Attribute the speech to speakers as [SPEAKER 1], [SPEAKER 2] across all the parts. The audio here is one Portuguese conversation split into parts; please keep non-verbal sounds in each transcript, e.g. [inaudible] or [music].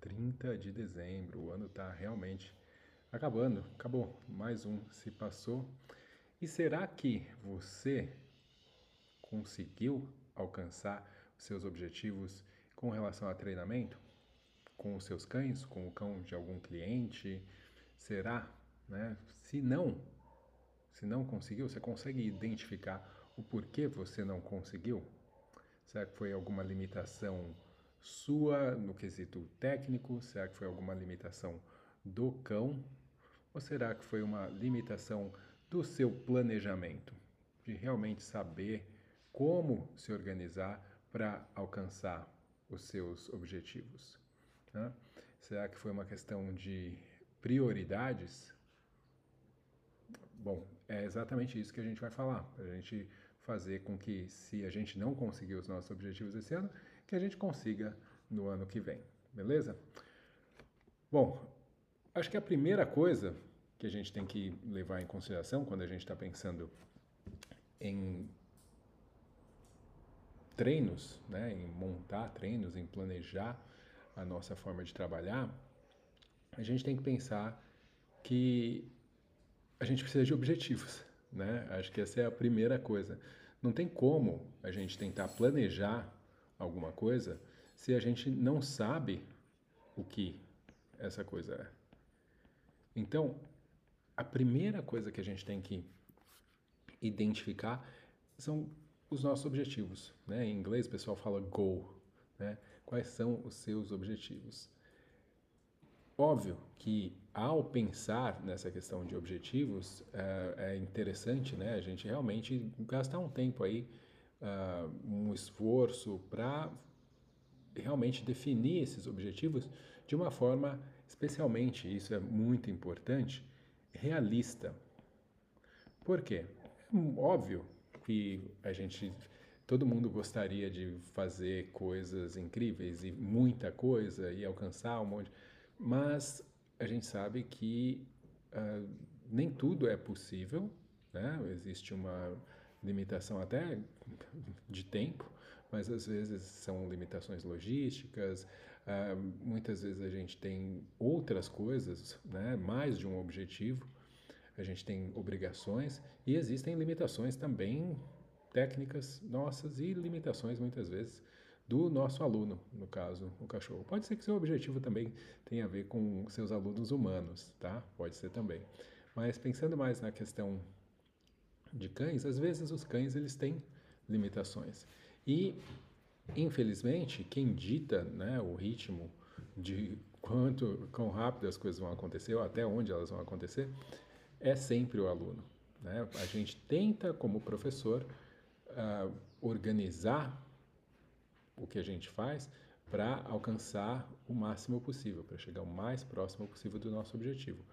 [SPEAKER 1] 30 de dezembro, o ano está realmente acabando, acabou, mais um se passou. E será que você conseguiu alcançar seus objetivos com relação a treinamento? Com os seus cães, com o cão de algum cliente? Será? Né? Se não, se não conseguiu, você consegue identificar o porquê você não conseguiu? Será que foi alguma limitação sua no quesito técnico? Será que foi alguma limitação do cão? Ou será que foi uma limitação do seu planejamento? De realmente saber como se organizar para alcançar os seus objetivos? Né? Será que foi uma questão de prioridades? Bom, é exatamente isso que a gente vai falar. A gente fazer com que, se a gente não conseguir os nossos objetivos esse ano, que a gente consiga no ano que vem. Beleza? Bom, acho que a primeira coisa que a gente tem que levar em consideração quando a gente está pensando em treinos, né, em montar treinos, em planejar a nossa forma de trabalhar, a gente tem que pensar que a gente precisa de objetivos, né? Acho que essa é a primeira coisa. Não tem como a gente tentar planejar alguma coisa se a gente não sabe o que essa coisa é. Então, a primeira coisa que a gente tem que identificar são os nossos objetivos. Né? Em inglês, o pessoal fala goal. Né? Quais são os seus objetivos? Óbvio que ao pensar nessa questão de objetivos, é, é interessante né, a gente realmente gastar um tempo aí, uh, um esforço para realmente definir esses objetivos de uma forma, especialmente, isso é muito importante, realista. Por quê? É óbvio que a gente, todo mundo gostaria de fazer coisas incríveis e muita coisa e alcançar um monte mas a gente sabe que uh, nem tudo é possível, né? existe uma limitação até de tempo, mas às vezes são limitações logísticas, uh, muitas vezes a gente tem outras coisas, né? mais de um objetivo, a gente tem obrigações e existem limitações também técnicas nossas e limitações muitas vezes do nosso aluno, no caso, o cachorro. Pode ser que seu objetivo também tenha a ver com seus alunos humanos, tá? Pode ser também. Mas pensando mais na questão de cães, às vezes os cães eles têm limitações. E infelizmente, quem dita, né, o ritmo de quanto quão rápido as coisas vão acontecer ou até onde elas vão acontecer, é sempre o aluno. Né? A gente tenta, como professor, uh, organizar o que a gente faz para alcançar o máximo possível, para chegar o mais próximo possível do nosso objetivo.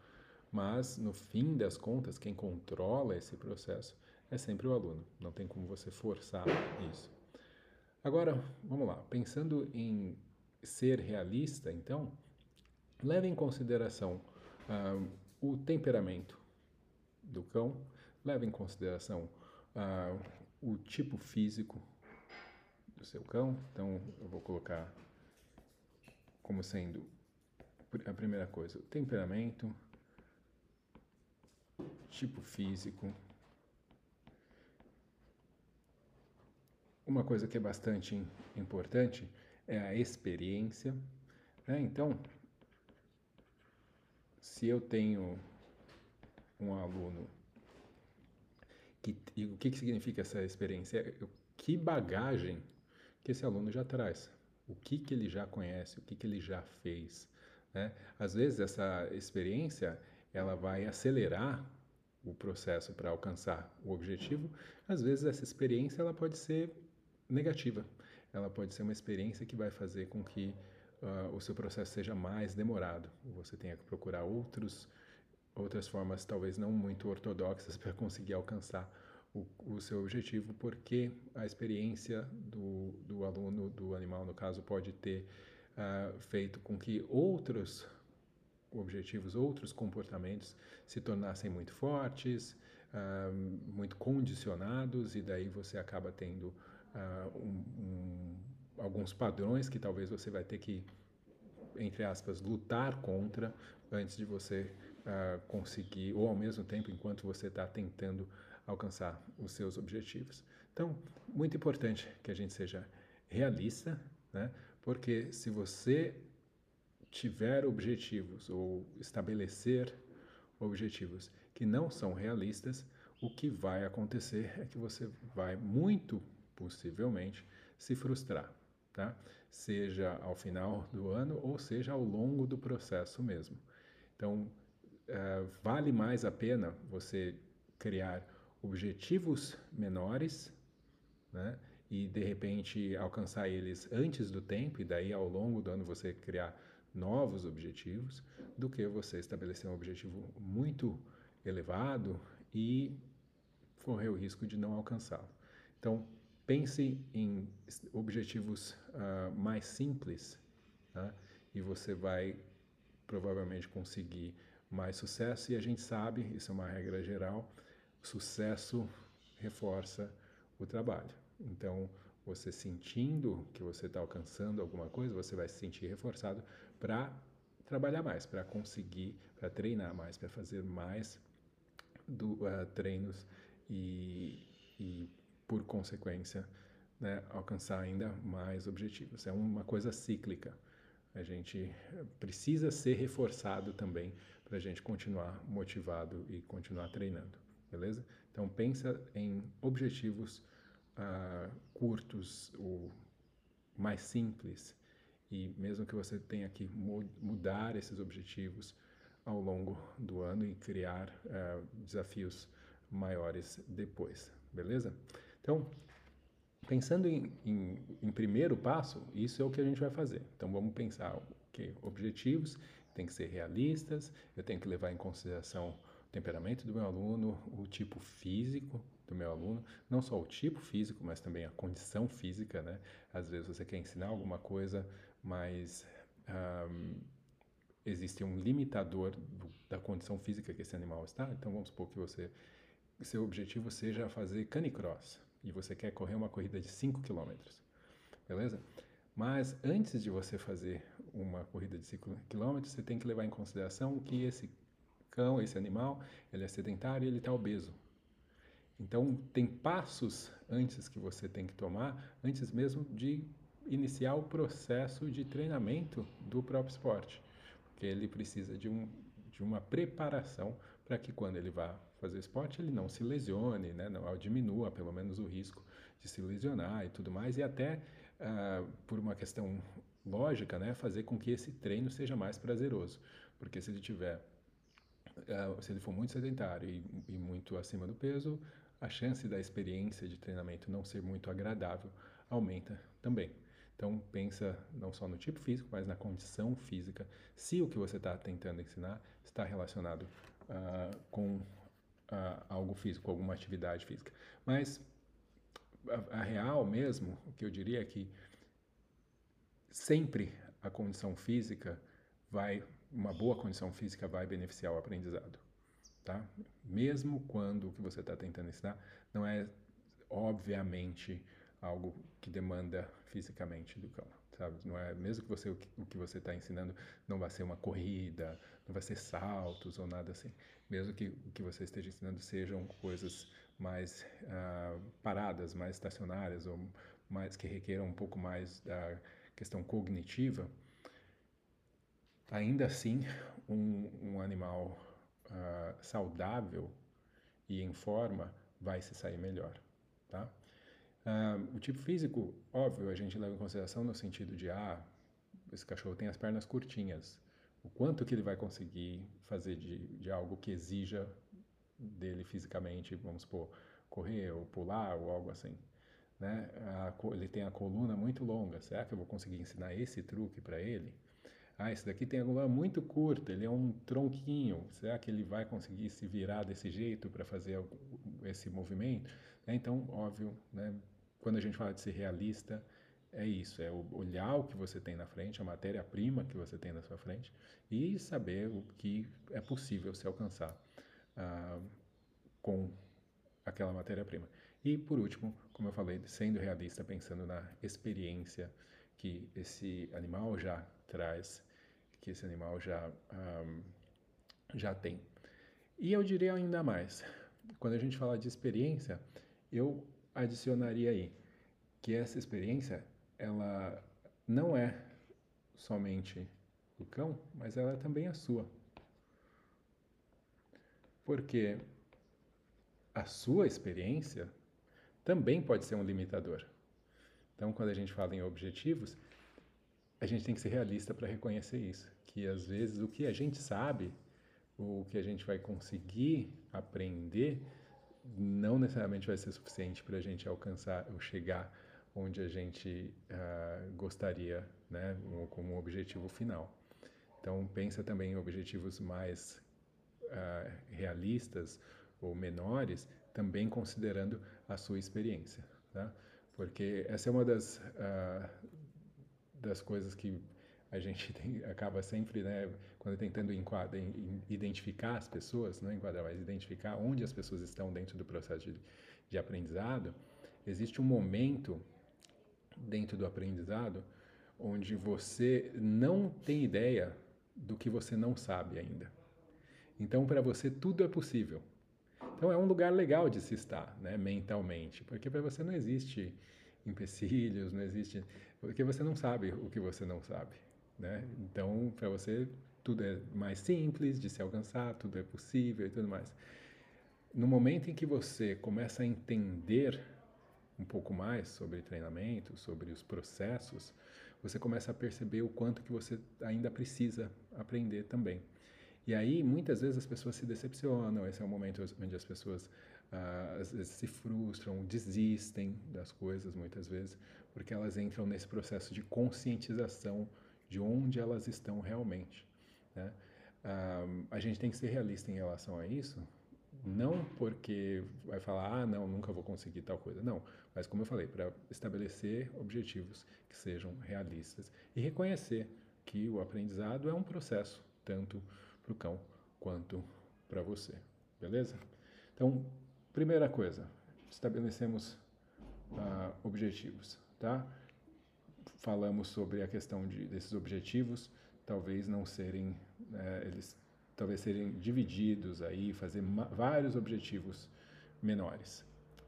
[SPEAKER 1] Mas, no fim das contas, quem controla esse processo é sempre o aluno. Não tem como você forçar isso. Agora, vamos lá. Pensando em ser realista, então, leve em consideração uh, o temperamento do cão, leve em consideração uh, o tipo físico do seu cão. Então, eu vou colocar como sendo a primeira coisa, o temperamento, tipo físico. Uma coisa que é bastante importante é a experiência. Né? Então, se eu tenho um aluno que, e o que, que significa essa experiência? Que bagagem que esse aluno já traz. O que, que ele já conhece, o que, que ele já fez. Né? Às vezes essa experiência ela vai acelerar o processo para alcançar o objetivo. Às vezes essa experiência ela pode ser negativa. Ela pode ser uma experiência que vai fazer com que uh, o seu processo seja mais demorado. Você tenha que procurar outros outras formas talvez não muito ortodoxas [laughs] para conseguir alcançar o, o seu objetivo, porque a experiência do, do aluno, do animal, no caso, pode ter uh, feito com que outros objetivos, outros comportamentos se tornassem muito fortes, uh, muito condicionados e daí você acaba tendo uh, um, um, alguns padrões que talvez você vai ter que, entre aspas, lutar contra antes de você uh, conseguir, ou ao mesmo tempo, enquanto você está tentando alcançar os seus objetivos. Então, muito importante que a gente seja realista, né? porque se você tiver objetivos ou estabelecer objetivos que não são realistas, o que vai acontecer é que você vai muito possivelmente se frustrar, tá? Seja ao final do ano ou seja ao longo do processo mesmo. Então, uh, vale mais a pena você criar objetivos menores, né? E de repente alcançar eles antes do tempo e daí ao longo do ano você criar novos objetivos, do que você estabelecer um objetivo muito elevado e correr o risco de não alcançá-lo. Então, pense em objetivos uh, mais simples tá? e você vai provavelmente conseguir mais sucesso. E a gente sabe, isso é uma regra geral, sucesso reforça o trabalho. Então, você sentindo que você está alcançando alguma coisa, você vai se sentir reforçado para trabalhar mais, para conseguir, para treinar mais, para fazer mais do, uh, treinos e, e, por consequência, né, alcançar ainda mais objetivos. É uma coisa cíclica. A gente precisa ser reforçado também para a gente continuar motivado e continuar treinando, beleza? Então pensa em objetivos uh, curtos, ou mais simples, e mesmo que você tenha que mudar esses objetivos ao longo do ano e criar uh, desafios maiores depois, beleza? Então, pensando em, em, em, primeiro passo, isso é o que a gente vai fazer. Então, vamos pensar que objetivos têm que ser realistas, eu tenho que levar em consideração temperamento do meu aluno, o tipo físico do meu aluno, não só o tipo físico, mas também a condição física, né? Às vezes você quer ensinar alguma coisa, mas um, existe um limitador do, da condição física que esse animal está. Então vamos supor que você seu objetivo seja fazer canicross e você quer correr uma corrida de 5 km. Beleza? Mas antes de você fazer uma corrida de 5 km, você tem que levar em consideração que esse cão, esse animal, ele é sedentário e ele está obeso. Então, tem passos antes que você tem que tomar, antes mesmo de iniciar o processo de treinamento do próprio esporte, porque ele precisa de, um, de uma preparação para que quando ele vá fazer esporte ele não se lesione, né, não diminua pelo menos o risco de se lesionar e tudo mais, e até uh, por uma questão lógica, né, fazer com que esse treino seja mais prazeroso, porque se ele tiver se ele for muito sedentário e, e muito acima do peso, a chance da experiência de treinamento não ser muito agradável aumenta também. Então pensa não só no tipo físico, mas na condição física, se o que você está tentando ensinar está relacionado uh, com uh, algo físico, alguma atividade física. Mas a, a, real mesmo, o que eu diria é que sempre a condição física vai, uma boa condição física vai beneficiar o aprendizado tá? Mesmo quando o que você está tentando ensinar não é, obviamente, algo que demanda fisicamente do cão, sabe? Não é, mesmo que você o que, você está ensinando não vai ser uma corrida, não vai ser saltos ou nada assim. Mesmo que o que você esteja ensinando sejam coisas mais uh, paradas, mais estacionárias ou mais que requeram um pouco mais da questão cognitiva, ainda assim um, um animal uh, saudável e em forma, vai se sair melhor, tá? Uh, o tipo físico, óbvio, a gente leva em consideração no sentido de, ah, esse cachorro tem as pernas curtinhas, o quanto que ele vai conseguir fazer de, de algo que exija dele fisicamente, vamos supor, correr ou pular ou algo assim. Né? A, ele tem a coluna muito longa, será que eu vou conseguir ensinar esse truque para ele? Ah, esse daqui tem a gola muito curta, ele é um tronquinho. Será que ele vai conseguir se virar desse jeito para fazer esse movimento? É, então, óbvio, né, quando a gente fala de ser realista, é isso, é olhar o que você tem na frente, a matéria-prima que você tem na sua frente e saber o que é possível se alcançar ah, com aquela matéria-prima. E, por último, como eu falei, sendo realista, pensando na experiência que esse animal já traz, que esse animal já, um, já tem. E eu diria ainda mais, quando a gente fala de experiência, eu adicionaria aí que essa experiência, ela não é somente do cão, mas ela é também a sua. Porque a sua experiência também pode ser um limitador. Então, quando a gente fala em objetivos, a gente tem que ser realista para reconhecer isso, que às vezes o que a gente sabe, o que a gente vai conseguir aprender, não necessariamente vai ser suficiente para a gente alcançar ou chegar onde a gente uh, gostaria, né, como objetivo final. Então, pensa também em objetivos mais uh, realistas ou menores, também considerando a sua experiência, tá? Porque essa é uma das uh, das coisas que a gente [laughs] tem, acaba sempre, né, quando tentando enquadra, identificar as pessoas, não enquadrar, mas identificar onde as pessoas estão dentro do processo de, de aprendizado, existe um momento dentro do aprendizado onde você não tem ideia do que você não sabe ainda. Então, para você, tudo é possível. Então, é um lugar legal de se estar, né, mentalmente, porque para você não existe empecilhos, não existe. Porque você não sabe o que você não sabe. Né? Então, para você, tudo é mais simples de se alcançar, tudo é possível e tudo mais. No momento em que você começa a entender um pouco mais sobre treinamento, sobre os processos, você começa a perceber o quanto que você ainda precisa aprender também. E aí, muitas vezes as pessoas se decepcionam, esse é o momento onde as pessoas ah, às vezes se frustram, desistem das coisas muitas vezes, porque elas entram nesse processo de conscientização de onde elas estão realmente. Né? Ah, a gente tem que ser realista em relação a isso, não porque vai falar, ah, não, nunca vou conseguir tal coisa. Não, mas como eu falei, para estabelecer objetivos que sejam realistas e reconhecer que o aprendizado é um processo, tanto para o cão quanto para você. Beleza? Então, primeira coisa, estabelecemos uh, objetivos, tá? Falamos sobre a questão de, desses objetivos, talvez não serem, né, eles talvez serem divididos aí, fazer vários objetivos menores.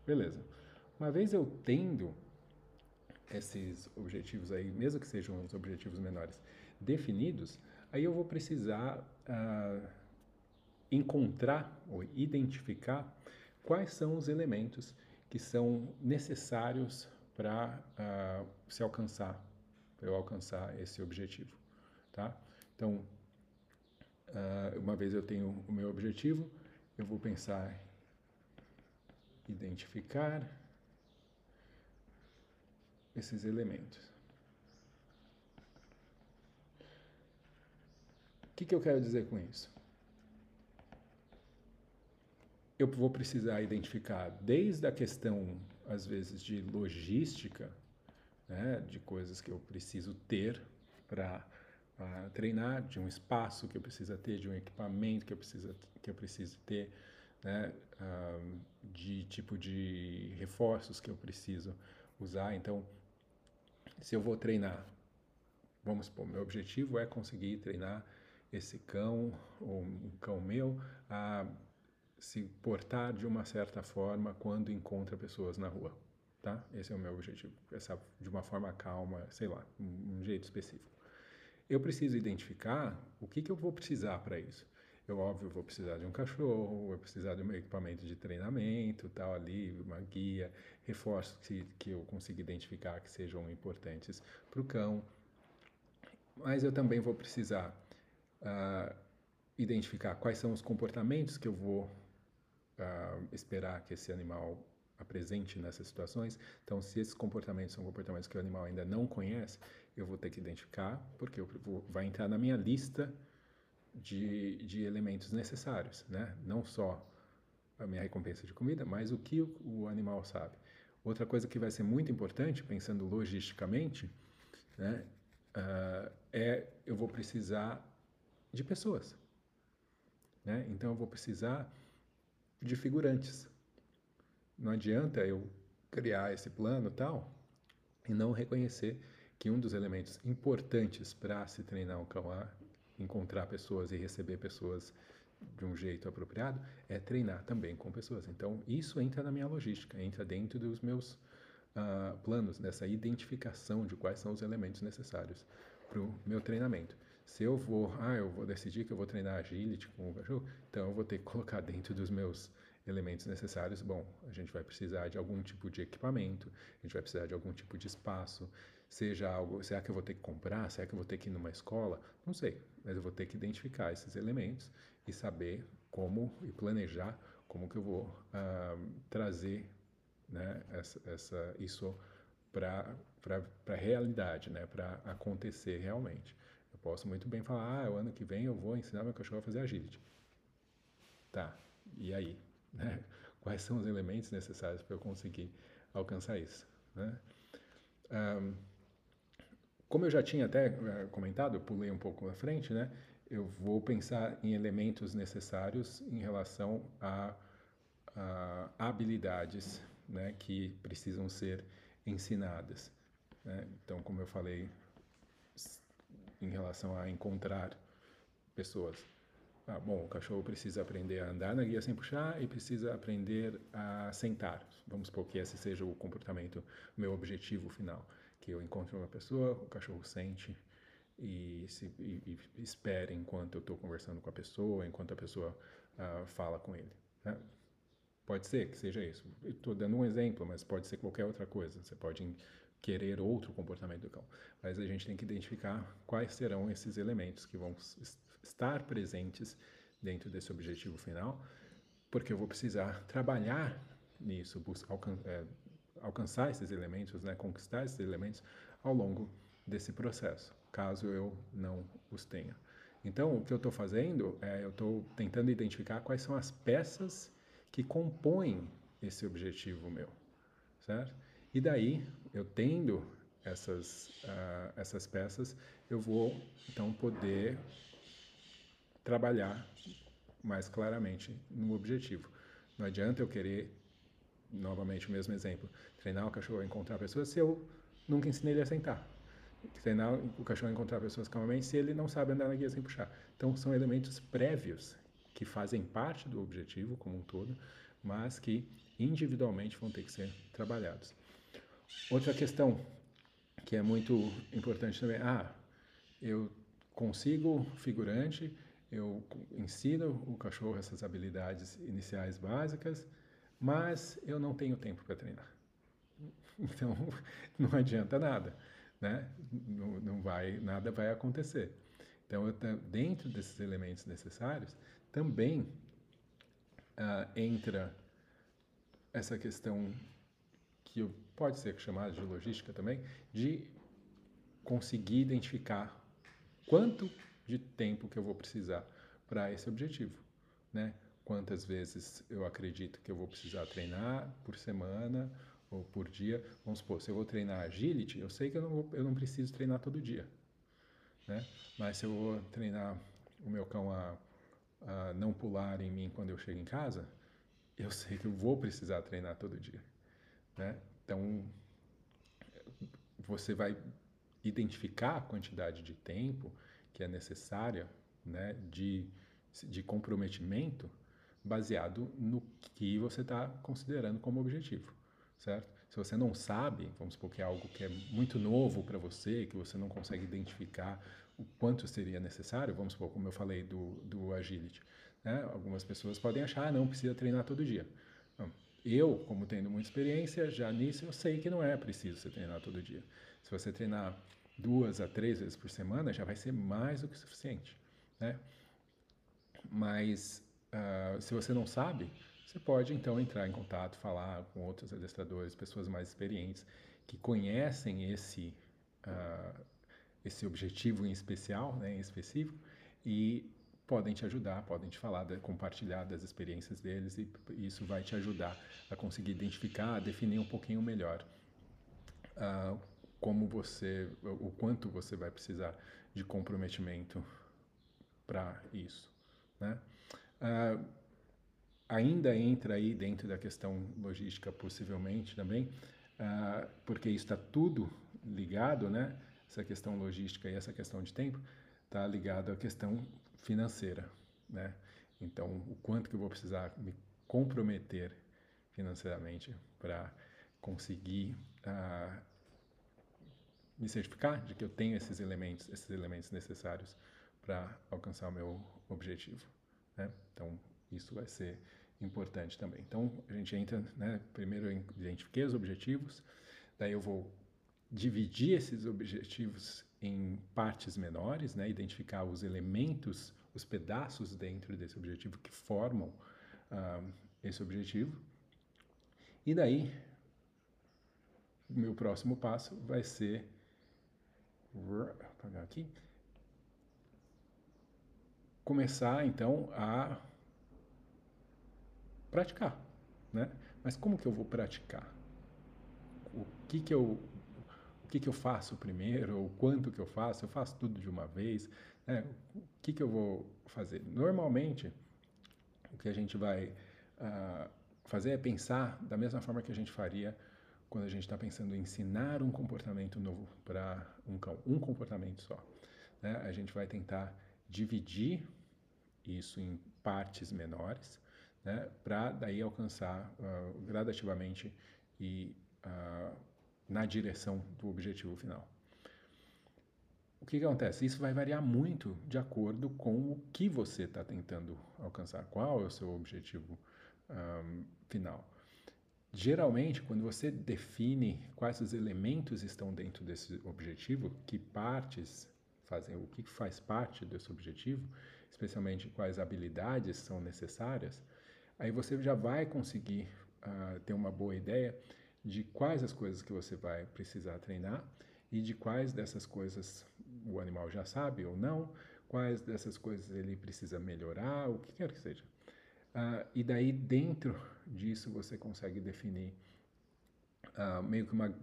[SPEAKER 1] Beleza. Uma vez eu tendo esses objetivos aí, mesmo que sejam os objetivos menores, definidos, aí eu vou precisar uh, encontrar ou identificar quais são os elementos que são necessários para uh, se alcançar, para eu alcançar esse objetivo, tá? Então, uh, uma vez eu tenho o meu objetivo, eu vou pensar identificar esses elementos. O que, que eu quero dizer com isso? Eu vou precisar identificar desde a questão, às vezes, de logística, né, de coisas que eu preciso ter para treinar, de um espaço que eu preciso ter, de um equipamento que eu preciso, que eu preciso ter, né, uh, de tipo de reforços que eu preciso usar. Então, se eu vou treinar, vamos supor, meu objetivo é conseguir treinar esse cão, ou um cão meu, a se portar de uma certa forma quando encontra pessoas na rua, tá? Esse é o meu objetivo, essa de uma forma calma, sei lá, um, um jeito específico. Eu preciso identificar o que, que eu vou precisar para isso. Eu, óbvio, vou precisar de um cachorro, vou precisar de um equipamento de treinamento, tal ali, uma guia, reforços que, que eu consiga identificar que sejam importantes para o cão. Mas eu também vou precisar uh, identificar quais são os comportamentos que eu vou uh, esperar que esse animal apresente nessas situações. Então, se esses comportamentos são comportamentos que o animal ainda não conhece, eu vou ter que identificar, porque vou, vai entrar na minha lista de, de elementos necessários, né? Não só a minha recompensa de comida, mas o que o, o animal sabe. Outra coisa que vai ser muito importante, pensando logisticamente, né, uh, é eu vou precisar de pessoas. Né? Então eu vou precisar de figurantes. não adianta eu criar esse plano tal e não reconhecer que um dos elementos importantes para se treinar cão a encontrar pessoas e receber pessoas de um jeito apropriado é treinar também com pessoas. Então, isso entra na minha logística, entra dentro dos meus uh, planos, dessa identificação de quais são os elementos necessários para o meu treinamento. Se eu vou, ah, eu vou decidir que eu vou treinar agility com o cachorro, então eu vou ter que colocar dentro dos meus elementos necessários. Bom, a gente vai precisar de algum tipo de equipamento, a gente vai precisar de algum tipo de espaço, seja algo, será que eu vou ter que comprar, será que eu vou ter que ir numa escola? Não sei, mas eu vou ter que identificar esses elementos e saber como e planejar como que eu vou uh, trazer né, essa, essa isso para a realidade, né, para acontecer realmente. Posso muito bem falar, ah, o ano que vem eu vou ensinar meu cachorro a fazer agility. Tá, e aí? [laughs] Né? Quais são os elementos necessários para eu conseguir alcançar isso? Né? Um, como eu já tinha até uh, comentado, eu pulei um pouco na frente, né? eu vou pensar em elementos necessários em relação a, a habilidades né, que precisam ser ensinadas. Né? Então, como eu falei, em relação a encontrar pessoas. Ah, bom, o cachorro precisa aprender a andar na guia sem puxar e precisa aprender a sentar. Vamos supor que esse seja o comportamento, meu objetivo final. Que eu encontre uma pessoa, o cachorro sente, e, se, e, e espere enquanto eu estou conversando com a pessoa, enquanto a pessoa uh, fala com ele. Né? Pode ser que seja isso. Estou dando um exemplo, mas pode ser qualquer outra coisa. Você pode querer outro comportamento do cão. Mas a gente tem que identificar quais serão esses elementos que vão estar presentes dentro desse objetivo final, porque eu vou precisar trabalhar nisso, alcan é, alcançar esses elementos, né, conquistar esses elementos ao longo desse processo caso eu não os tenha. Então, o que eu estou fazendo é eu estou tentando identificar quais são as peças que compõem esse objetivo meu, certo? E daí, eu tendo essas, uh, essas peças, eu vou então poder trabalhar mais claramente no objetivo. Não adianta eu querer, novamente o mesmo exemplo, treinar o cachorro a encontrar pessoas se eu nunca ensinei ele a sentar treinar o cachorro a encontrar pessoas calmamente se ele não sabe andar na guia sem puxar. Então, são elementos prévios que fazem parte do objetivo como um todo, mas que individualmente vão ter que ser trabalhados. Outra questão que é muito importante também, ah, eu consigo figurante, eu ensino o cachorro essas habilidades iniciais básicas, mas eu não tenho tempo para treinar. [laughs] Então, [laughs] não adianta nada né? Não, não vai, nada vai acontecer. Então, dentro desses elementos necessários, também uh, entra essa questão que pode ser chamada de logística também, de conseguir identificar quanto de tempo que eu vou precisar para esse objetivo, né? Quantas vezes eu acredito que eu vou precisar treinar por semana ou por dia. Vamos supor, se eu vou treinar agility, eu sei que eu não, vou, eu não preciso treinar todo dia. Né? Mas se eu vou treinar o meu cão a, a não pular em mim quando eu chego em casa, eu sei que eu vou precisar treinar todo dia. Né? Então, você vai identificar a quantidade de tempo que é necessária né, de, de comprometimento baseado no que você está considerando como objetivo certo? Se você não sabe, vamos supor que é algo que é muito novo para você, que você não consegue identificar o quanto seria necessário, vamos supor, como eu falei do, do agility, né? Algumas pessoas podem achar, ah, não, precisa treinar todo dia. Eu, como tendo muita experiência, já nisso eu sei que não é preciso você treinar todo dia. Se você treinar duas a três vezes por semana, já vai ser mais do que suficiente, né? Mas uh, se você não sabe, você pode então entrar em contato, falar com outros adestradores, pessoas mais experientes que conhecem esse uh, esse objetivo em especial, né, em específico, e podem te ajudar, podem te falar, compartilhar das experiências deles e isso vai te ajudar a conseguir identificar, a definir um pouquinho melhor uh, como você, o quanto você vai precisar de comprometimento para isso, né? Uh, ainda entra aí dentro da questão logística, possivelmente também, uh, porque isso está tudo ligado, né? Essa questão logística e essa questão de tempo está ligado à questão financeira, né? Então, o quanto que eu vou precisar me comprometer financeiramente para conseguir uh, me certificar de que eu tenho esses elementos, esses elementos necessários para alcançar o meu objetivo. Né? Então, isso vai ser importante também. Então, a gente entra, né, primeiro eu identifiquei os objetivos, daí eu vou dividir esses objetivos em partes menores, né, identificar os elementos, os pedaços dentro desse objetivo que formam uh, esse objetivo. E daí, o meu próximo passo vai ser vou apagar aqui, começar então a praticar, né? Mas como que eu vou praticar? O que que eu o que que eu faço primeiro? O quanto que eu faço? Eu faço tudo de uma vez? Né? O que que eu vou fazer? Normalmente, o que a gente vai uh, fazer é pensar da mesma forma que a gente faria quando a gente está pensando em ensinar um comportamento novo para um cão, um comportamento só. Né? A gente vai tentar dividir isso em partes menores né, para daí alcançar uh, gradativamente e uh, na direção do objetivo final. O que, que, acontece? Isso vai variar muito de acordo com o que você está tentando alcançar, qual é o seu objetivo um, final. Geralmente, quando você define quais os elementos estão dentro desse objetivo, que partes fazem, o que faz parte desse objetivo, especialmente quais habilidades são necessárias, aí você já vai conseguir uh, ter uma boa ideia de quais as coisas que você vai precisar treinar e de quais dessas coisas o animal já sabe ou não, quais dessas coisas ele precisa melhorar, o que quer que seja. Uh, e daí, dentro disso, você consegue definir uh, meio que uma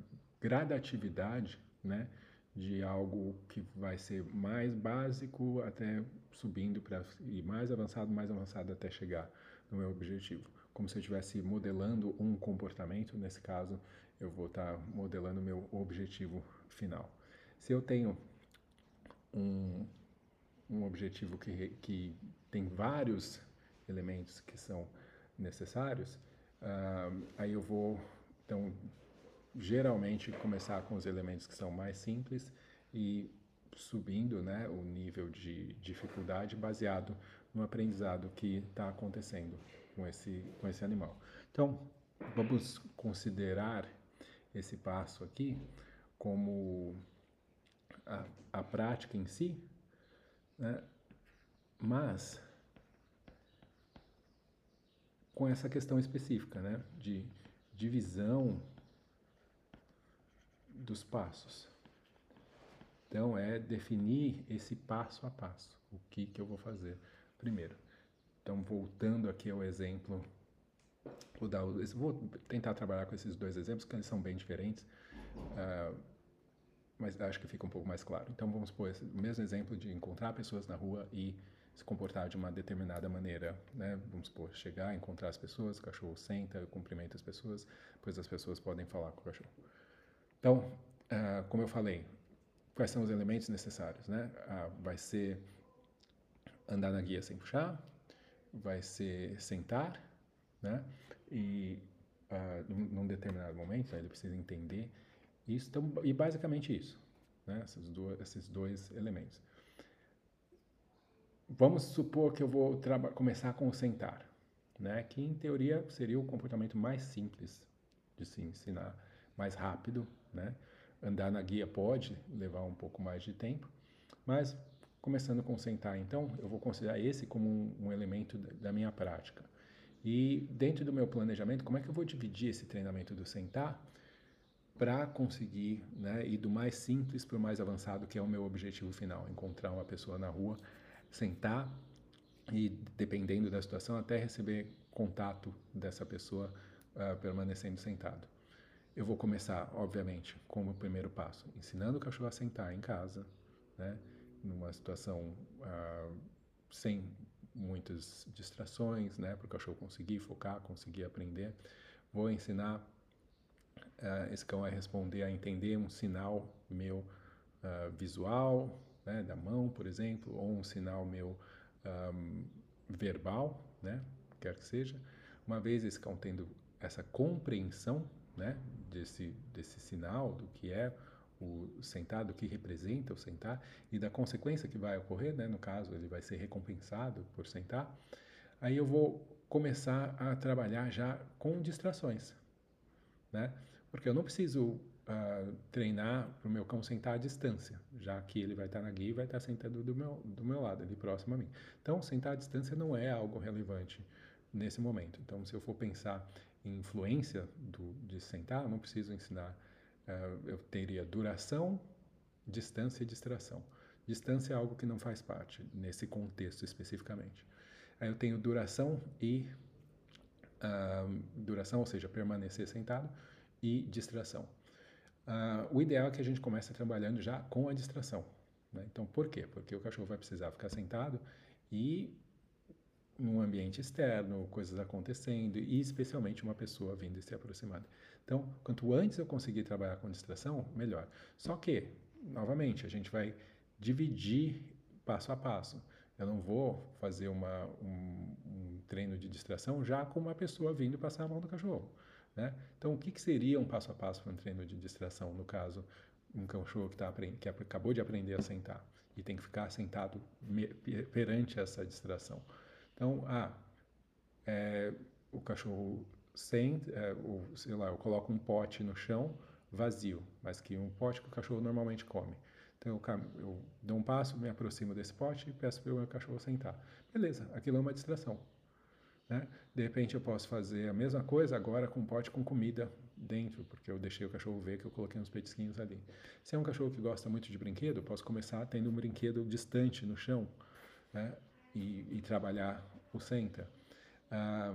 [SPEAKER 1] gradatividade, né? De algo que vai ser mais básico até subindo para ir mais avançado, mais avançado até chegar no meu objetivo. Como se eu estivesse modelando um comportamento, nesse caso, eu vou estar tá modelando o meu objetivo final. Se eu tenho um, um objetivo que, que tem vários elementos que são necessários, uh, aí eu vou, então, geralmente começar com os elementos que são mais simples e subindo né, o nível de dificuldade baseado no aprendizado que está acontecendo com esse, com esse animal. Então, vamos considerar esse passo aqui como a, a prática em si, né? mas com essa questão específica né? de divisão dos passos. Então, é definir esse passo a passo, o que, que eu vou fazer primeiro. Então, voltando aqui ao exemplo, vou, dar, vou tentar trabalhar com esses dois exemplos, que eles são bem diferentes, uh, mas acho que fica um pouco mais claro. Então, vamos pôr esse mesmo exemplo de encontrar pessoas na rua e se comportar de uma determinada maneira, né? Vamos supor, chegar, encontrar as pessoas, o cachorro senta, cumprimenta as pessoas, depois as pessoas podem falar com o cachorro. Então, uh, como eu falei, quais são os elementos necessários, né? Uh, vai ser andar na guia sem puxar, vai ser sentar, né? E uh, num determinado momento, né, ele precisa entender isso, então, e basicamente isso, né? Esses dois, esses dois elementos. Vamos supor que eu vou começar com o sentar, né? Que em teoria seria o comportamento mais simples de se ensinar, mais rápido, né? Andar na guia pode levar um pouco mais de tempo, mas começando com sentar, então, eu vou considerar esse como um, um elemento da minha prática. E dentro do meu planejamento, como é que eu vou dividir esse treinamento do sentar para conseguir né, ir do mais simples para o mais avançado, que é o meu objetivo final, encontrar uma pessoa na rua, sentar e, dependendo da situação, até receber contato dessa pessoa uh, permanecendo sentado. Eu vou começar, obviamente, como primeiro passo, ensinando o cachorro a sentar em casa, né? Numa situação uh, sem muitas distrações, né, para o cachorro conseguir focar, conseguir aprender. Vou ensinar uh, esse cão a responder, a entender um sinal meu uh, visual, né, da mão, por exemplo, ou um sinal meu um, verbal, né, quer que seja. Uma vez esse cão tendo essa compreensão, né, desse desse sinal do que é o sentar, do que representa o sentar e da consequência que vai ocorrer, né, no caso ele vai ser recompensado por sentar. Aí eu vou começar a trabalhar já com distrações, né? Porque eu não preciso uh, treinar para o meu cão sentar à distância, já que ele vai estar na guia e vai estar sentado do meu, do meu lado, ali próximo a mim. Então, sentar à distância não é algo relevante nesse momento. Então, se eu for pensar em influência do, de sentar, eu não preciso ensinar. Uh, eu teria duração, distância e distração. Distância é algo que não faz parte nesse contexto especificamente. Aí eu tenho duração e uh, duração, ou seja, permanecer sentado e distração. Uh, o ideal é que a gente comece trabalhando já com a distração. Né? Então, por quê? Porque o cachorro vai precisar ficar sentado e num ambiente externo, coisas acontecendo e especialmente uma pessoa vindo e se aproximando. Então, quanto antes eu conseguir trabalhar com distração, melhor. Só que, novamente, a gente vai dividir passo a passo. Eu não vou fazer uma, um, um treino de distração já com uma pessoa vindo passar a mão do cachorro. Né? Então, o que, que, seria um passo a passo para um treino de distração, no caso, um cachorro que, tá, que acabou de aprender a sentar e tem que ficar sentado perante essa distração? Então, ah, é, o cachorro senta, é, o, sei lá, eu coloco um pote no chão vazio, mas que um pote que o cachorro normalmente come. Então, eu, eu dou um passo, me aproximo desse pote e peço para o meu cachorro sentar. Beleza, aquilo é uma distração. Né? De repente eu posso fazer a mesma coisa agora com um pote com comida dentro, porque eu deixei o cachorro ver que eu coloquei uns petisquinhos ali. Se é um cachorro que gosta muito de brinquedo, posso começar tendo um brinquedo distante no chão né? e, e, trabalhar o senta. Ah,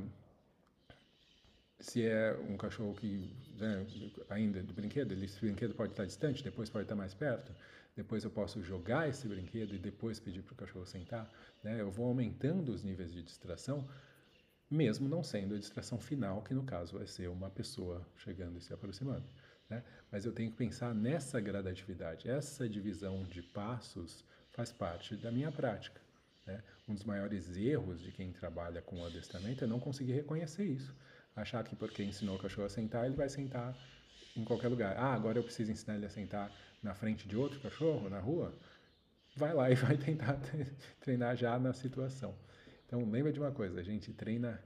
[SPEAKER 1] se é um cachorro que né, ainda do brinquedo, esse brinquedo pode estar distante, depois pode estar mais perto. Depois eu posso jogar esse brinquedo e depois pedir para o cachorro sentar. Né? Eu vou aumentando os níveis de distração mesmo não sendo a distração final, que no caso vai ser uma pessoa chegando e se aproximando. Né? Mas eu tenho que pensar nessa gradatividade, essa divisão de passos faz parte da minha prática. Né? Um dos maiores erros de quem trabalha com o adestramento é não conseguir reconhecer isso. Achar que porque ensinou o cachorro a sentar, ele vai sentar em qualquer lugar. Ah, agora eu preciso ensinar ele a sentar na frente de outro cachorro, na rua? Vai lá [laughs] e vai tentar [laughs] treinar já na situação. Então, lembra de uma coisa: a gente treina,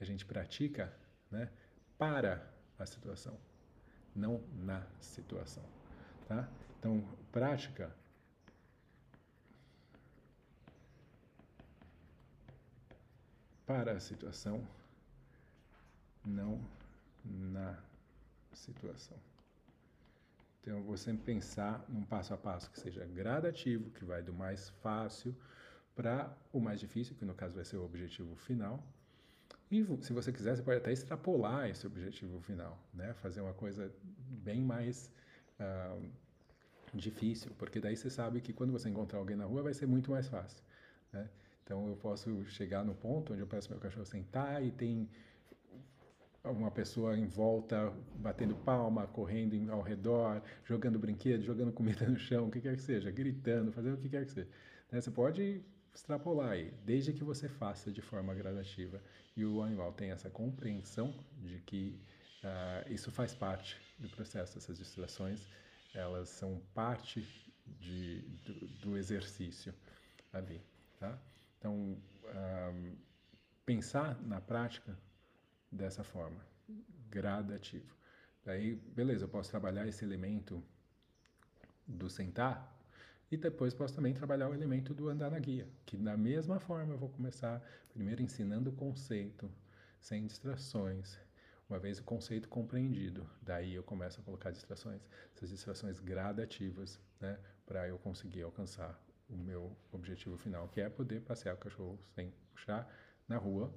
[SPEAKER 1] a gente pratica né, para a situação, não na situação. Tá? Então, prática. Para a situação, não na situação. Então, eu vou sempre pensar num passo a passo que seja gradativo, que vai do mais fácil para o mais difícil, que no caso vai ser o objetivo final. E se você quiser, você pode até extrapolar esse objetivo final, né? Fazer uma coisa bem mais uh, difícil, porque daí você sabe que quando você encontrar alguém na rua vai ser muito mais fácil, né? Então eu posso chegar no ponto onde eu peço meu cachorro sentar e tem uma pessoa em volta batendo palma, correndo ao redor, jogando brinquedo, jogando comida no chão, o que quer que seja, gritando, fazendo o que quer que seja. Né? Você pode extrapolar aí, desde que você faça de forma gradativa e o animal tenha essa compreensão de que uh, isso faz parte do processo, essas distrações, elas são parte de, do, do exercício ali, tá? Então, ah, pensar na prática dessa forma, gradativo. Daí, beleza, eu posso trabalhar esse elemento do sentar e depois posso também trabalhar o elemento do andar na guia, que da mesma forma eu vou começar primeiro ensinando o conceito, sem distrações. Uma vez o conceito compreendido, daí eu começo a colocar distrações, essas distrações gradativas, né, para eu conseguir alcançar o meu objetivo final, que é poder passear o cachorro sem puxar na rua,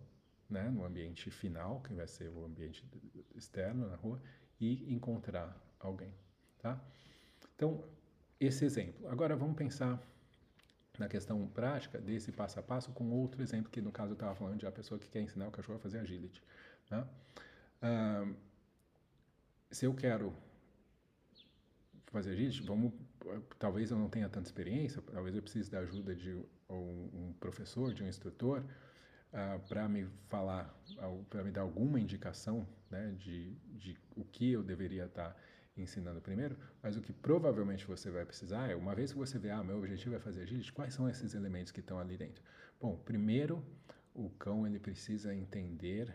[SPEAKER 1] né, no ambiente final, que vai ser o ambiente externo na rua, e encontrar alguém, tá? Então, esse exemplo. Agora vamos pensar na questão prática desse passo a passo com outro exemplo que no caso eu estava falando de a pessoa que quer ensinar o cachorro a fazer agility. Né? Ah, se eu quero fazer agility, vamos, talvez eu não tenha tanta experiência, talvez eu precise da ajuda de um, professor, de um instrutor, uh, ah, para me falar, para me dar alguma indicação né, de, de o que eu deveria estar tá ensinando primeiro, mas o que provavelmente você vai precisar é, uma vez que você vê, ah, meu objetivo é fazer agility, quais são esses elementos que estão ali dentro? Bom, primeiro, o cão ele precisa entender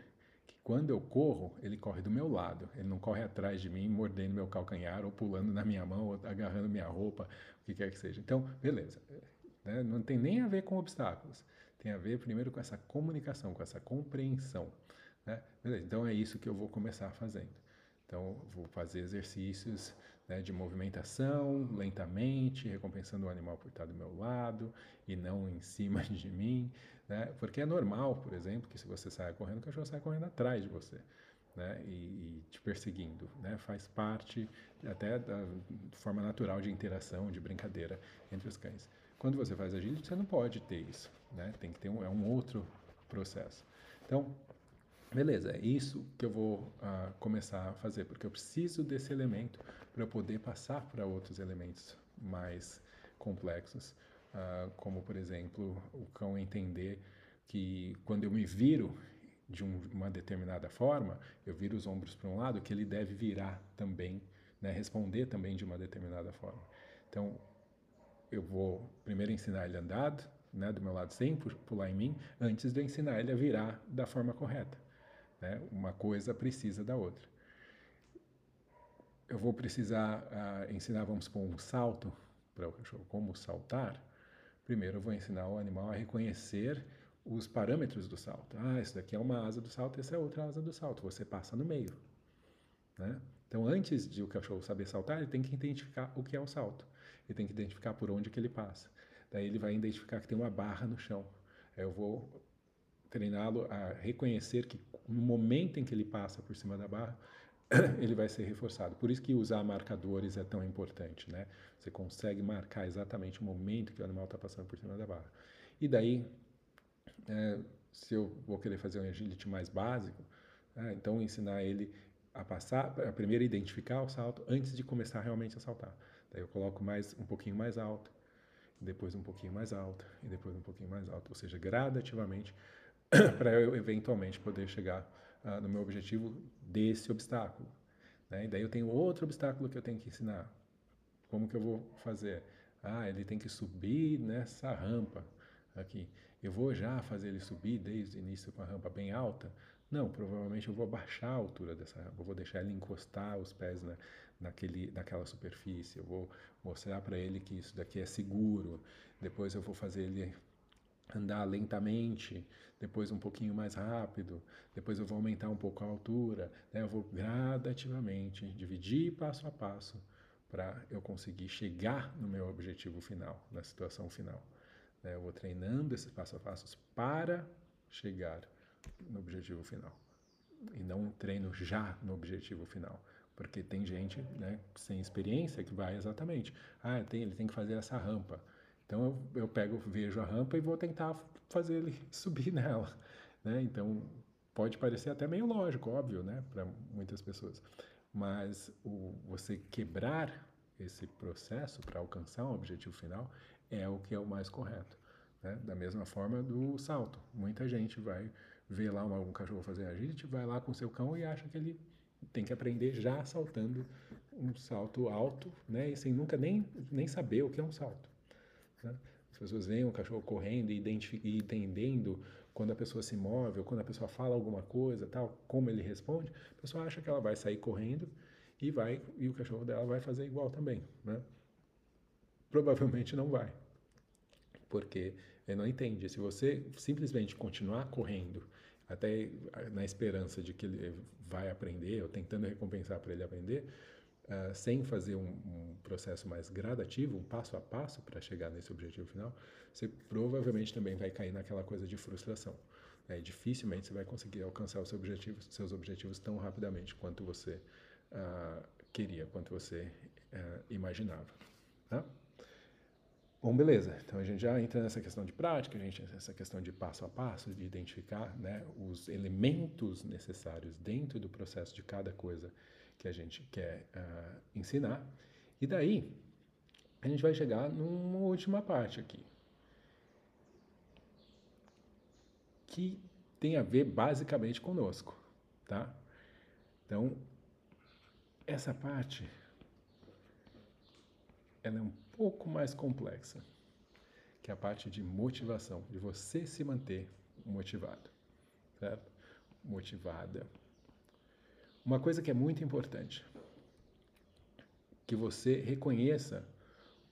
[SPEAKER 1] quando eu corro, ele corre do meu lado, ele não corre atrás de mim, mordendo meu calcanhar, ou pulando na minha mão, ou agarrando minha roupa, o que quer que seja. Então, beleza, né? não tem nem a ver com obstáculos, tem a ver primeiro com essa comunicação, com essa compreensão. Né? Beleza, então é isso que eu vou começar fazendo. Então, vou fazer exercícios né, de movimentação lentamente, recompensando o animal por estar do meu lado e não em cima [laughs] de mim, né? Porque é normal, por exemplo, que se você saia correndo, o cachorro sai correndo atrás de você. Né, e, e, te perseguindo, né, faz parte até da forma natural de interação, de brincadeira entre os cães. Quando você faz agility, você não pode ter isso, né, tem que ter um, é um outro processo. Então, Beleza, é isso que eu vou uh, começar a fazer, porque eu preciso desse elemento para eu poder passar para outros elementos mais complexos, uh, como, por exemplo, o cão entender que quando eu me viro de um, uma determinada forma, eu viro os ombros para um lado, que ele deve virar também, né, responder também de uma determinada forma. Então, eu vou primeiro ensinar ele a andar, né, do meu lado sem pular em mim, antes de eu ensinar ele a virar da forma correta. Né? Uma coisa precisa da outra. Eu vou precisar uh, ensinar, vamos supor, um salto para o cachorro, como saltar. Primeiro, eu vou ensinar o animal a reconhecer os parâmetros do salto. Ah, isso daqui é uma asa do salto, essa é outra asa do salto. Você passa no meio. Né? Então, antes de o cachorro saber saltar, ele tem que identificar o que é o salto. Ele tem que identificar por onde que ele passa. Daí ele vai identificar que tem uma barra no chão. Eu vou treiná-lo a reconhecer que no momento em que ele passa por cima da barra, [coughs] ele vai ser reforçado. Por isso que usar marcadores é tão importante, né? Você consegue marcar exatamente o momento que o animal está passando por cima da barra. E daí, é, se eu vou querer fazer um agility mais básico, é, então ensinar ele a passar, a primeiro identificar o salto antes de começar realmente a saltar. Daí eu coloco mais um pouquinho mais alto, depois um pouquinho mais alto e depois um pouquinho mais alto, ou seja, gradativamente [coughs] para eu eventualmente poder chegar uh, no meu objetivo desse obstáculo. Né? E daí eu tenho outro obstáculo que eu tenho que ensinar. Como que eu vou fazer? Ah, ele tem que subir nessa rampa aqui. Eu vou já fazer ele subir desde o início com a rampa bem alta? Não, provavelmente eu vou baixar a altura dessa rampa, eu vou deixar ele encostar os pés na, naquele, naquela superfície, eu vou mostrar para ele que isso daqui é seguro, depois eu vou fazer ele andar lentamente, depois um pouquinho mais rápido, depois eu vou aumentar um pouco a altura, né? eu vou gradativamente dividir passo a passo para eu conseguir chegar no meu objetivo final, na situação final. Né? Eu vou treinando esses passo a passos para chegar no objetivo final e não treino já no objetivo final. Porque tem gente né, sem experiência que vai exatamente. Ah, tem, ele tem que fazer essa rampa. Então eu, eu pego, vejo a rampa e vou tentar fazer ele [laughs] subir nela, né? Então pode parecer até meio lógico, óbvio, né, para muitas pessoas, mas o, você quebrar esse processo para alcançar um objetivo final é o que é o mais correto. Né? Da mesma forma do salto. Muita gente vai ver lá um, um cachorro fazer agility, vai lá com seu cão e acha que ele tem que aprender já saltando um salto alto, né? E sem nunca nem, nem saber o que é um salto. Né? As pessoas veem o cachorro correndo e, e entendendo quando a pessoa se move ou quando a pessoa fala alguma coisa, tal, como ele responde, a pessoa acha que ela vai sair correndo e vai e o cachorro dela vai fazer igual também, né? Provavelmente não vai, porque ele não entende. Se você simplesmente continuar correndo até na esperança de que ele vai aprender ou tentando recompensar para ele aprender, uh, sem fazer um, um, processo mais gradativo, um passo a passo para chegar nesse objetivo final, você provavelmente também vai cair naquela coisa de frustração. Né? dificilmente você vai conseguir alcançar os seus objetivos, seus objetivos tão rapidamente quanto você uh, queria, quanto você uh, imaginava. Tá? Bom, beleza. Então a gente já entra nessa questão de prática, a gente nessa questão de passo a passo, de identificar né, os elementos necessários dentro do processo de cada coisa que a gente quer uh, ensinar. E daí a gente vai chegar numa última parte aqui, que tem a ver basicamente conosco, tá? Então essa parte ela é um pouco mais complexa, que a parte de motivação, de você se manter motivado, certo? Motivada. Uma coisa que é muito importante, que você reconheça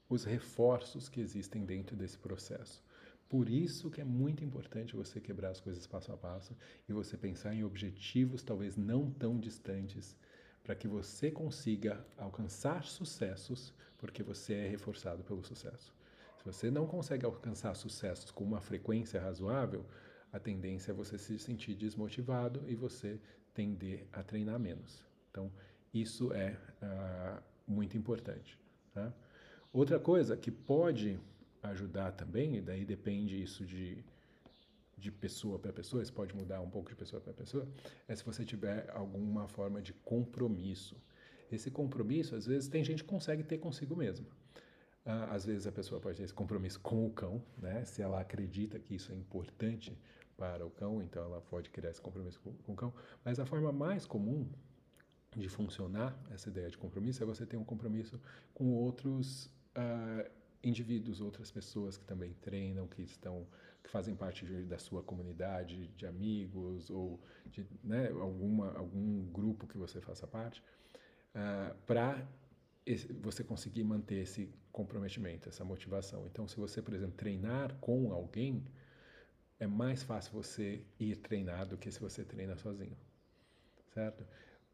[SPEAKER 1] os reforços que existem dentro desse processo. Por isso que é muito importante você quebrar as coisas passo a passo e você pensar em objetivos talvez não tão distantes para que você consiga alcançar sucessos, porque você é reforçado pelo sucesso. Se você não consegue alcançar sucessos com uma frequência razoável, a tendência é você se sentir desmotivado e você tender a treinar menos. Então, isso é uh, muito importante. Tá? Outra coisa que pode ajudar também, e daí depende isso de de pessoa para pessoa, isso pode mudar um pouco de pessoa para pessoa, é se você tiver alguma forma de compromisso. Esse compromisso, às vezes, tem gente que consegue ter consigo mesmo. Ah, às vezes a pessoa pode ter esse compromisso com o cão, né? Se ela acredita que isso é importante para o cão, então ela pode criar esse compromisso com, o cão. Mas a forma mais comum de funcionar essa ideia de compromisso é você ter um compromisso com outros uh, indivíduos, outras pessoas que também treinam, que estão que fazem parte de, da sua comunidade de amigos ou de né, alguma, algum grupo que você faça parte, uh, ah, para você conseguir manter esse comprometimento, essa motivação. Então, se você, por exemplo, treinar com alguém, é mais fácil você ir treinar do que se você treina sozinho, certo?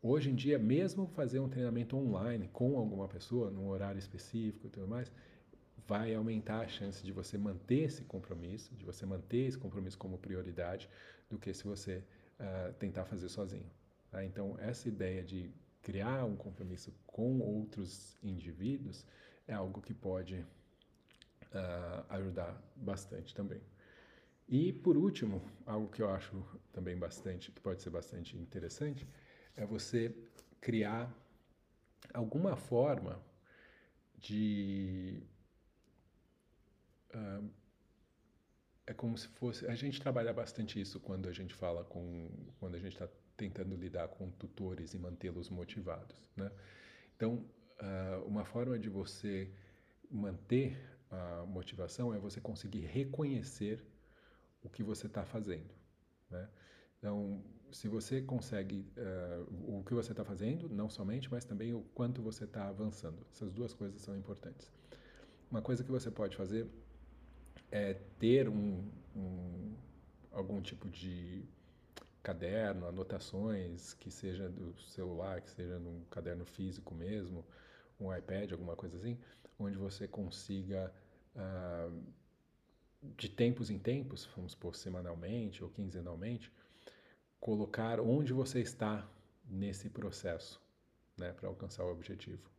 [SPEAKER 1] Hoje em dia, mesmo fazer um treinamento online com alguma pessoa, num horário específico e tudo mais, vai aumentar a chance de você manter esse compromisso, de você manter esse compromisso como prioridade, do que se você uh, tentar fazer sozinho. Tá? Então, essa ideia de criar um compromisso com outros indivíduos é algo que pode uh, ajudar bastante também. E por último, algo que eu acho também bastante, que pode ser bastante interessante, é você criar alguma forma de uh, é como se fosse a gente trabalha bastante isso quando a gente fala com quando a gente está tentando lidar com tutores e mantê-los motivados, né? Então, uh, uma forma de você manter a motivação é você conseguir reconhecer o que você está fazendo, né? Então, se você consegue uh, o que você está fazendo, não somente, mas também o quanto você está avançando. Essas duas coisas são importantes. Uma coisa que você pode fazer é ter um, um, algum tipo de caderno, anotações, que seja do celular, que seja num caderno físico mesmo, um iPad, alguma coisa assim, onde você consiga, ah, de tempos em tempos, vamos supor semanalmente ou quinzenalmente, colocar onde você está nesse processo, né, para alcançar o objetivo.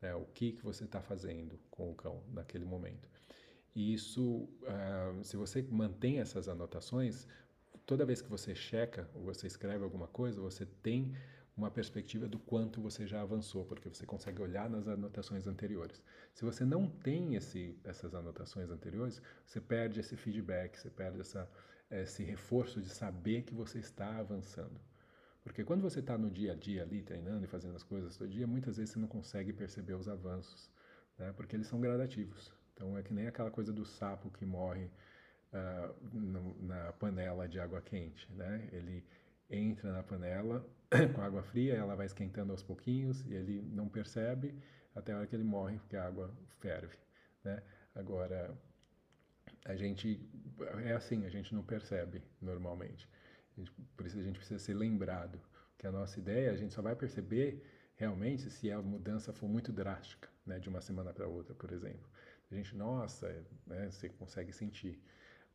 [SPEAKER 1] Né, o que, que você está fazendo com o cão naquele momento. E isso, uh, se você mantém essas anotações, toda vez que você checa ou você escreve alguma coisa, você tem uma perspectiva do quanto você já avançou, porque você consegue olhar nas anotações anteriores. Se você não tem esse, essas anotações anteriores, você perde esse feedback, você perde essa, esse reforço de saber que você está avançando. Porque quando você está no dia a dia ali, treinando e fazendo as coisas todo dia, muitas vezes você não consegue perceber os avanços, né? porque eles são gradativos. Então é que nem aquela coisa do sapo que morre uh, no, na panela de água quente, né? Ele entra na panela [clears throat] com água fria, ela vai esquentando aos pouquinhos e ele não percebe até a hora que ele morre porque a água ferve, né? Agora a gente é assim, a gente não percebe normalmente. Por isso a gente precisa ser lembrado que a nossa ideia a gente só vai perceber realmente se a mudança for muito drástica, né, de uma semana para outra, por exemplo a gente, nossa, né, você consegue sentir.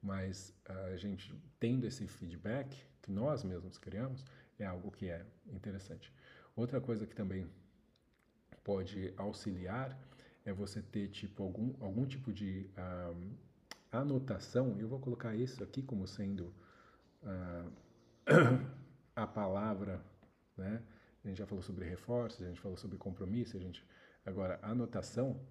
[SPEAKER 1] Mas a gente tendo esse feedback que nós mesmos criamos é algo que é interessante. Outra coisa que também pode auxiliar é você ter tipo algum, algum tipo de uh, anotação. Eu vou colocar isso aqui como sendo uh, [coughs] a palavra, né? A gente já falou sobre reforço, a gente falou sobre compromisso, a gente agora anotação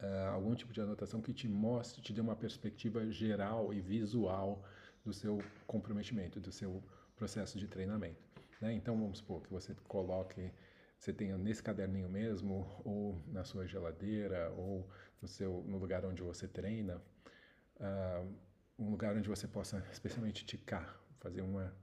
[SPEAKER 1] uh, algum tipo de anotação que te mostre, te dê uma perspectiva geral e visual do seu comprometimento, do seu processo de treinamento. Né? Então, vamos supor que você coloque, você tenha nesse caderninho mesmo, ou na sua geladeira, ou no, seu, no lugar onde você treina, uh, um lugar onde você possa especialmente ticar, fazer uma,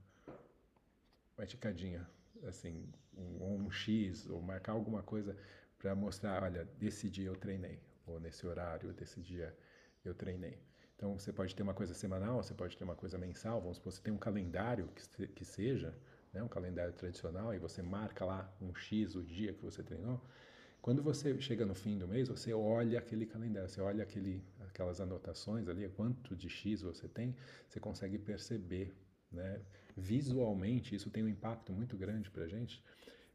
[SPEAKER 1] uma ticadinha, assim, um, um X, ou marcar alguma coisa para mostrar, olha, desse dia eu treinei, ou nesse horário desse dia eu treinei. Então você pode ter uma coisa semanal, você pode ter uma coisa mensal, vamos supor, você tem um calendário que, que seja, né, um calendário tradicional, e você marca lá um X o dia que você treinou. Quando você chega no fim do mês, você olha aquele calendário, você olha aquele, aquelas anotações ali, quanto de X você tem, você consegue perceber, né? Visualmente, isso tem um impacto muito grande para a gente.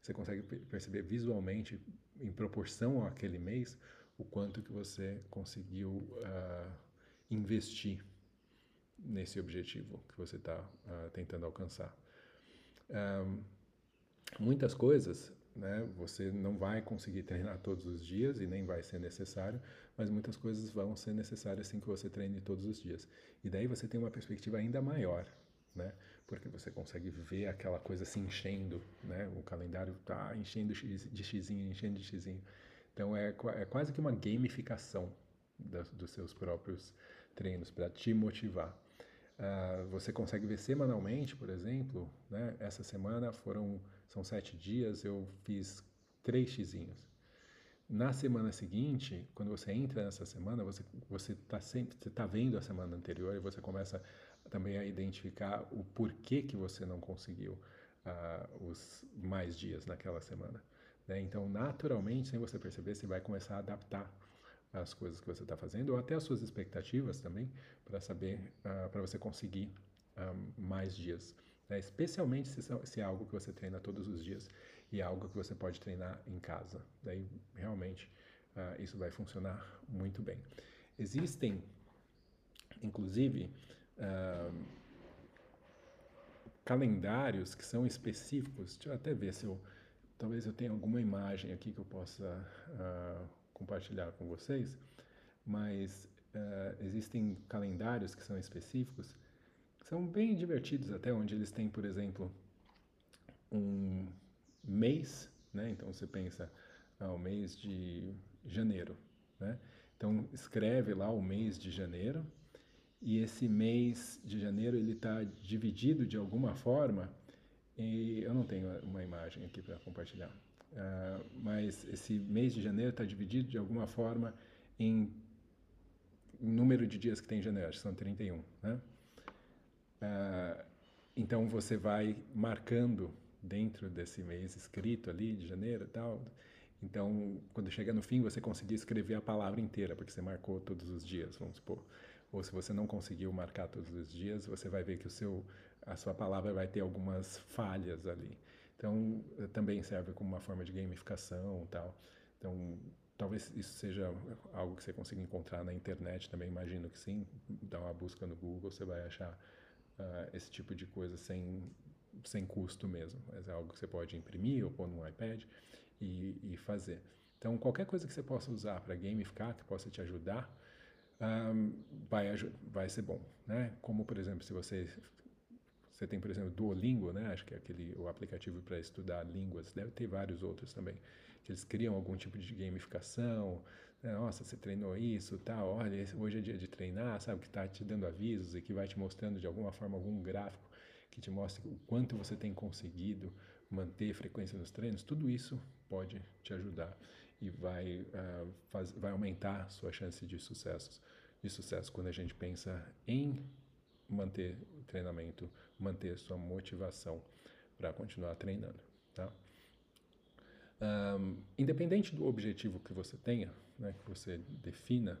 [SPEAKER 1] Você consegue perceber visualmente, em proporção àquele mês, o quanto que você conseguiu uh, investir nesse objetivo que você está uh, ah, tentando alcançar. Um, muitas coisas, né, você não vai conseguir treinar todos os dias e nem vai ser necessário, mas muitas coisas vão ser necessárias assim que você treine todos os dias. E daí você tem uma perspectiva ainda maior, né? Porque você consegue ver aquela coisa se enchendo, né? O calendário está enchendo de xizinho, enchendo de xizinho. Então é, é quase que uma gamificação dos seus próprios treinos para te motivar. Uh, você consegue ver semanalmente, por exemplo, né? Essa semana foram são sete dias, eu fiz três xizinhos. Na semana seguinte, quando você entra nessa semana, você você está sempre você tá vendo a semana anterior e você começa também a identificar o porquê que você não conseguiu uh, os mais dias naquela semana. Né? Então, naturalmente, sem você perceber, você vai começar a adaptar as coisas que você está fazendo ou até as suas expectativas também para saber, uh, para você conseguir ah, mais dias. Né? Especialmente se, se, é algo que você treina todos os dias e é algo que você pode treinar em casa. Daí, realmente, uh, isso vai funcionar muito bem. Existem, inclusive, uh, calendários que são específicos. Deixa eu até ver se eu Talvez eu tenha alguma imagem aqui que eu possa uh, compartilhar com vocês, mas uh, existem calendários que são específicos, que são bem divertidos até, onde eles têm, por exemplo, um mês, né? Então você pensa, ah, o mês de janeiro, né? Então escreve lá o mês de janeiro e esse mês de janeiro ele está dividido de alguma forma e eu não tenho uma imagem aqui para compartilhar. Uh, mas esse mês de janeiro está dividido de alguma forma em número de dias que tem em janeiro, acho que são 31, né? Uh, então você vai marcando dentro desse mês escrito ali de janeiro e tal. Então, quando chega no fim, você conseguir escrever a palavra inteira, porque você marcou todos os dias, vamos supor. Ou se você não conseguiu marcar todos os dias, você vai ver que o seu a sua palavra vai ter algumas falhas ali. Então, também serve como uma forma de gamificação tal. Então, talvez isso seja algo que você consiga encontrar na internet também, imagino que sim. Dá uma busca no Google, você vai achar uh, esse tipo de coisa sem, sem custo mesmo. Mas é algo que você pode imprimir ou pôr no iPad e, e fazer. Então, qualquer coisa que você possa usar para gamificar, que possa te ajudar, um, vai, vai ser bom. Né? Como, por exemplo, se você você tem, por exemplo, Duolingo, né? Acho que é aquele o aplicativo para estudar línguas. Deve ter vários outros também. Que eles criam algum tipo de gamificação. Né? Nossa, você treinou isso, tal. Olha, hoje é dia de treinar, sabe? Que está te dando avisos e que vai te mostrando de alguma forma algum gráfico que te mostre o quanto você tem conseguido manter frequência nos treinos. Tudo isso pode te ajudar e vai uh, faz, vai aumentar sua chance de sucesso de sucesso quando a gente pensa em manter o treinamento, manter sua motivação para continuar treinando, tá? Um, independente do objetivo que você tenha, né, que você defina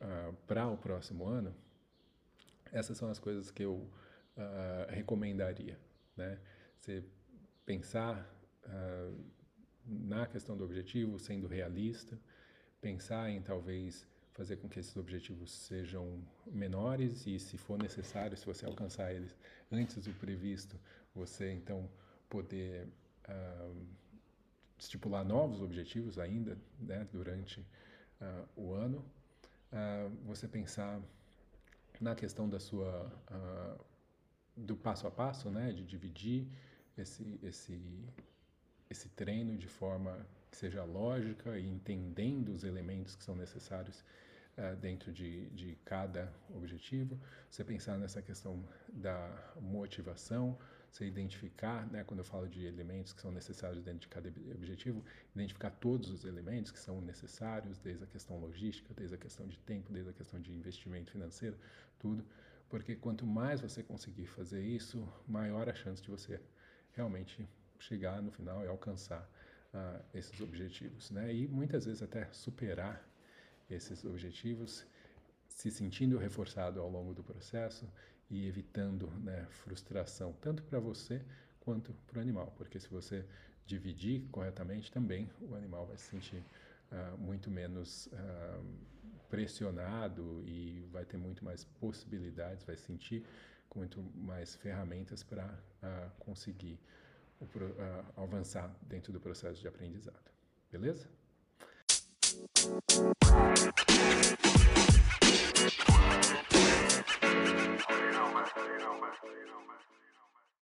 [SPEAKER 1] uh, para o próximo ano, essas são as coisas que eu uh, recomendaria, né? Você pensar uh, na questão do objetivo, sendo realista, pensar em talvez fazer com que esses objetivos sejam menores e, se for necessário, se você alcançar eles antes do previsto, você então poder uh, estipular novos objetivos ainda né, durante uh, o ano. Uh, você pensar na questão da sua do passo a passo, né, de dividir esse esse esse treino de forma que seja lógica e entendendo os elementos que são necessários uh, dentro de, de cada objetivo. Você pensar nessa questão da motivação, você identificar, né, quando eu falo de elementos que são necessários dentro de cada objetivo, identificar todos os elementos que são necessários, desde a questão logística, desde a questão de tempo, desde a questão de investimento financeiro, tudo, porque quanto mais você conseguir fazer isso, maior a chance de você realmente chegar no final e alcançar esses objetivos, né? E muitas vezes até superar esses objetivos, se sentindo reforçado ao longo do processo e evitando né, frustração tanto para você quanto para o animal, porque se você dividir corretamente também o animal vai se sentir uh, muito menos uh, pressionado e vai ter muito mais possibilidades, vai sentir com muito mais ferramentas para uh, conseguir o, avançar dentro do processo de aprendizado. Beleza? Música